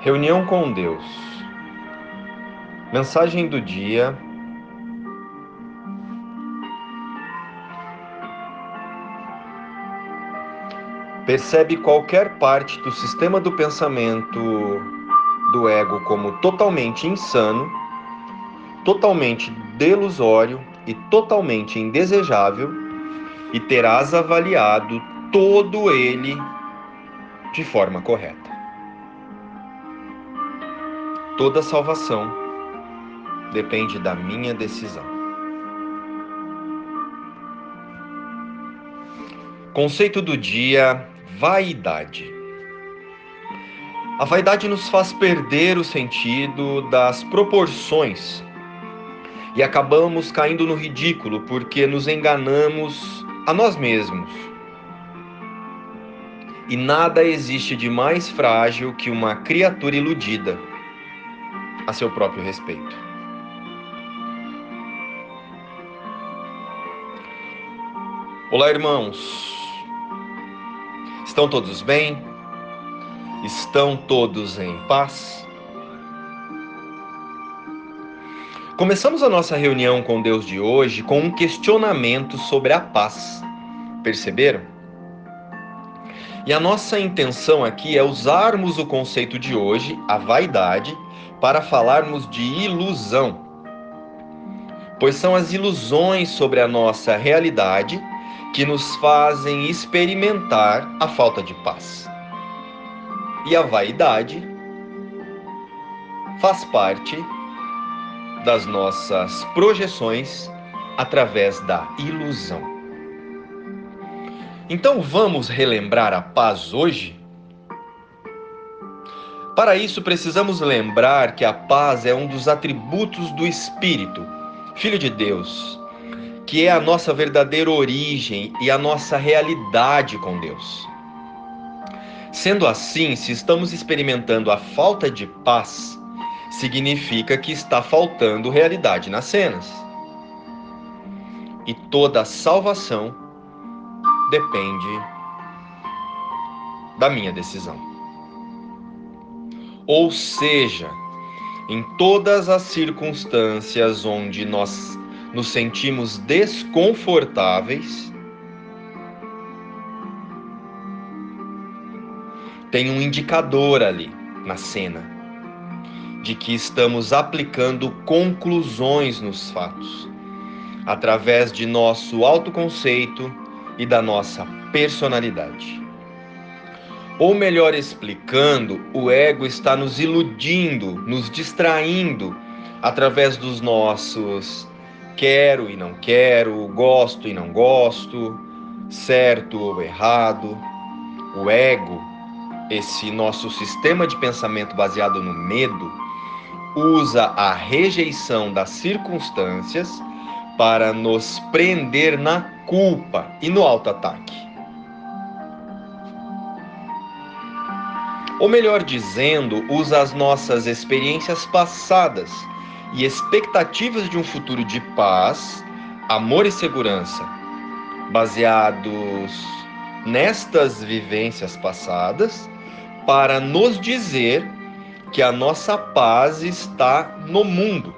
Reunião com Deus. Mensagem do dia. Percebe qualquer parte do sistema do pensamento do ego como totalmente insano, totalmente delusório e totalmente indesejável, e terás avaliado todo ele de forma correta. Toda salvação depende da minha decisão. Conceito do dia: vaidade. A vaidade nos faz perder o sentido das proporções e acabamos caindo no ridículo porque nos enganamos a nós mesmos. E nada existe de mais frágil que uma criatura iludida a seu próprio respeito. Olá, irmãos. Estão todos bem? Estão todos em paz? Começamos a nossa reunião com Deus de hoje com um questionamento sobre a paz. Perceberam? E a nossa intenção aqui é usarmos o conceito de hoje, a vaidade, para falarmos de ilusão, pois são as ilusões sobre a nossa realidade que nos fazem experimentar a falta de paz. E a vaidade faz parte das nossas projeções através da ilusão. Então vamos relembrar a paz hoje? Para isso, precisamos lembrar que a paz é um dos atributos do Espírito, Filho de Deus, que é a nossa verdadeira origem e a nossa realidade com Deus. Sendo assim, se estamos experimentando a falta de paz, significa que está faltando realidade nas cenas. E toda salvação depende da minha decisão. Ou seja, em todas as circunstâncias onde nós nos sentimos desconfortáveis, tem um indicador ali na cena de que estamos aplicando conclusões nos fatos, através de nosso autoconceito e da nossa personalidade. Ou melhor explicando, o ego está nos iludindo, nos distraindo através dos nossos quero e não quero, gosto e não gosto, certo ou errado. O ego, esse nosso sistema de pensamento baseado no medo, usa a rejeição das circunstâncias para nos prender na culpa e no auto-ataque. Ou melhor dizendo, usa as nossas experiências passadas e expectativas de um futuro de paz, amor e segurança, baseados nestas vivências passadas, para nos dizer que a nossa paz está no mundo.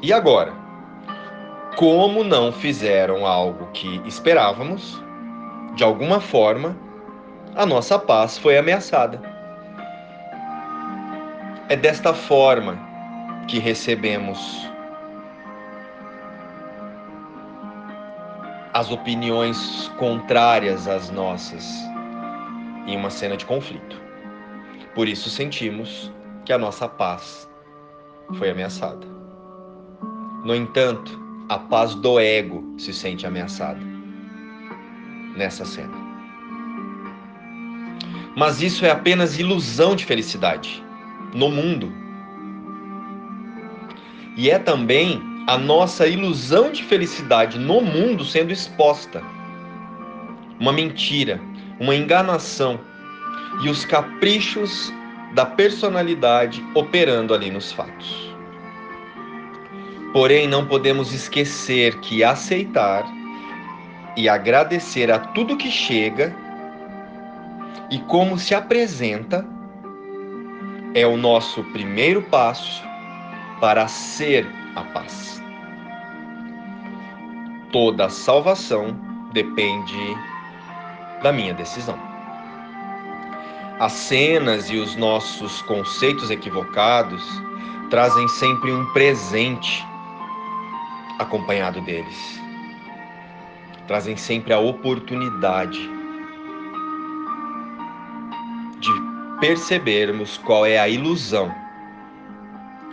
E agora? Como não fizeram algo que esperávamos, de alguma forma, a nossa paz foi ameaçada. É desta forma que recebemos as opiniões contrárias às nossas em uma cena de conflito. Por isso sentimos que a nossa paz foi ameaçada. No entanto, a paz do ego se sente ameaçada nessa cena. Mas isso é apenas ilusão de felicidade no mundo. E é também a nossa ilusão de felicidade no mundo sendo exposta. Uma mentira, uma enganação e os caprichos da personalidade operando ali nos fatos. Porém, não podemos esquecer que aceitar e agradecer a tudo que chega e como se apresenta é o nosso primeiro passo para ser a paz. Toda salvação depende da minha decisão. As cenas e os nossos conceitos equivocados trazem sempre um presente acompanhado deles. Trazem sempre a oportunidade de percebermos qual é a ilusão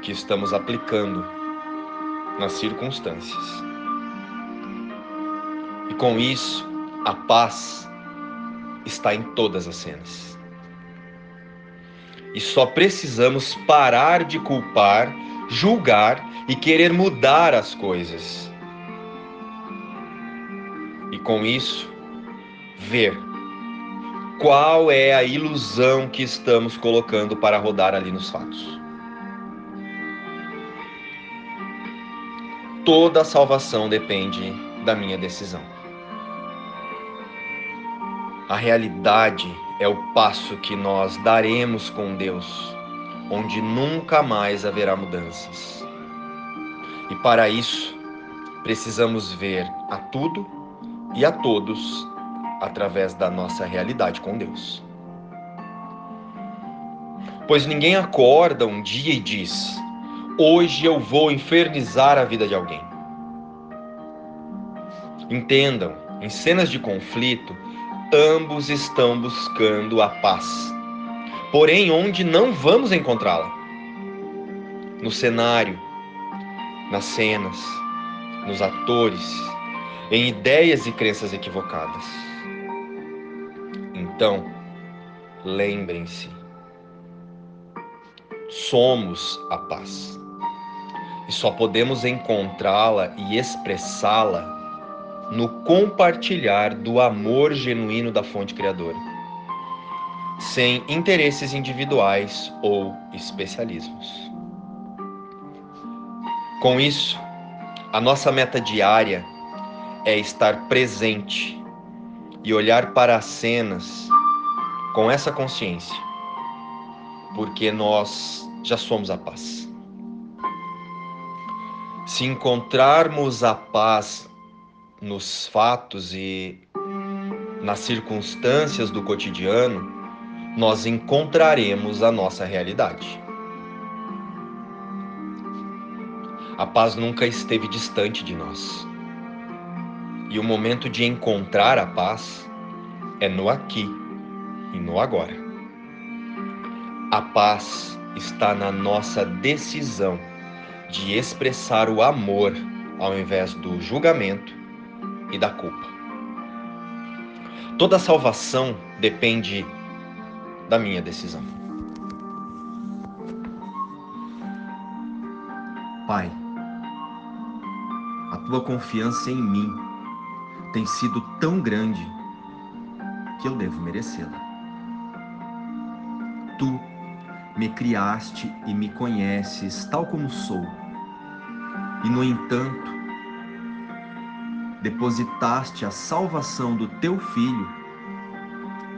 que estamos aplicando nas circunstâncias. E com isso, a paz está em todas as cenas. E só precisamos parar de culpar, julgar e querer mudar as coisas. Com isso, ver qual é a ilusão que estamos colocando para rodar ali nos fatos. Toda a salvação depende da minha decisão. A realidade é o passo que nós daremos com Deus, onde nunca mais haverá mudanças. E para isso, precisamos ver a tudo e a todos através da nossa realidade com Deus. Pois ninguém acorda um dia e diz: Hoje eu vou infernizar a vida de alguém. Entendam, em cenas de conflito, ambos estão buscando a paz. Porém, onde não vamos encontrá-la? No cenário, nas cenas, nos atores, em ideias e crenças equivocadas. Então, lembrem-se, somos a paz. E só podemos encontrá-la e expressá-la no compartilhar do amor genuíno da fonte criadora, sem interesses individuais ou especialismos. Com isso, a nossa meta diária é estar presente e olhar para as cenas com essa consciência, porque nós já somos a paz. Se encontrarmos a paz nos fatos e nas circunstâncias do cotidiano, nós encontraremos a nossa realidade. A paz nunca esteve distante de nós. E o momento de encontrar a paz é no aqui e no agora. A paz está na nossa decisão de expressar o amor ao invés do julgamento e da culpa. Toda salvação depende da minha decisão. Pai, a tua confiança em mim tem sido tão grande que eu devo merecê-la. Tu me criaste e me conheces tal como sou, e no entanto, depositaste a salvação do teu filho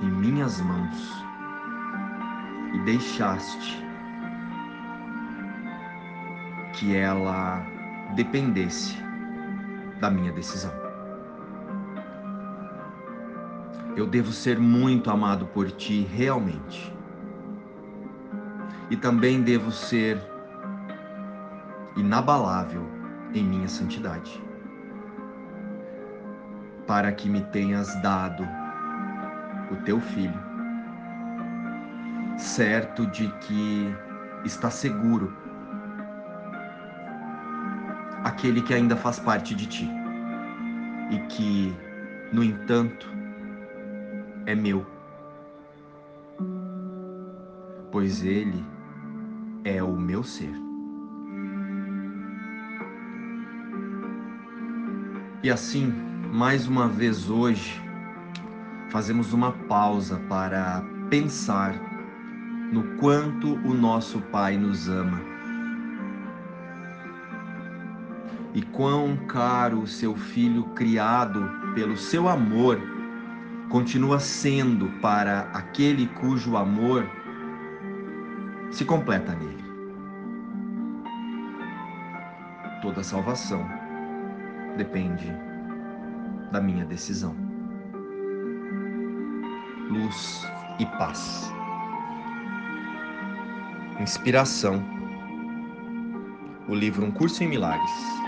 em minhas mãos e deixaste que ela dependesse da minha decisão. Eu devo ser muito amado por ti realmente. E também devo ser inabalável em minha santidade para que me tenhas dado o teu filho, certo de que está seguro aquele que ainda faz parte de ti e que, no entanto, é meu, pois ele é o meu ser. E assim, mais uma vez hoje, fazemos uma pausa para pensar no quanto o nosso Pai nos ama e quão caro o seu Filho criado pelo seu amor continua sendo para aquele cujo amor se completa nele. Toda salvação depende da minha decisão. Luz e paz. Inspiração. O livro Um Curso em Milagres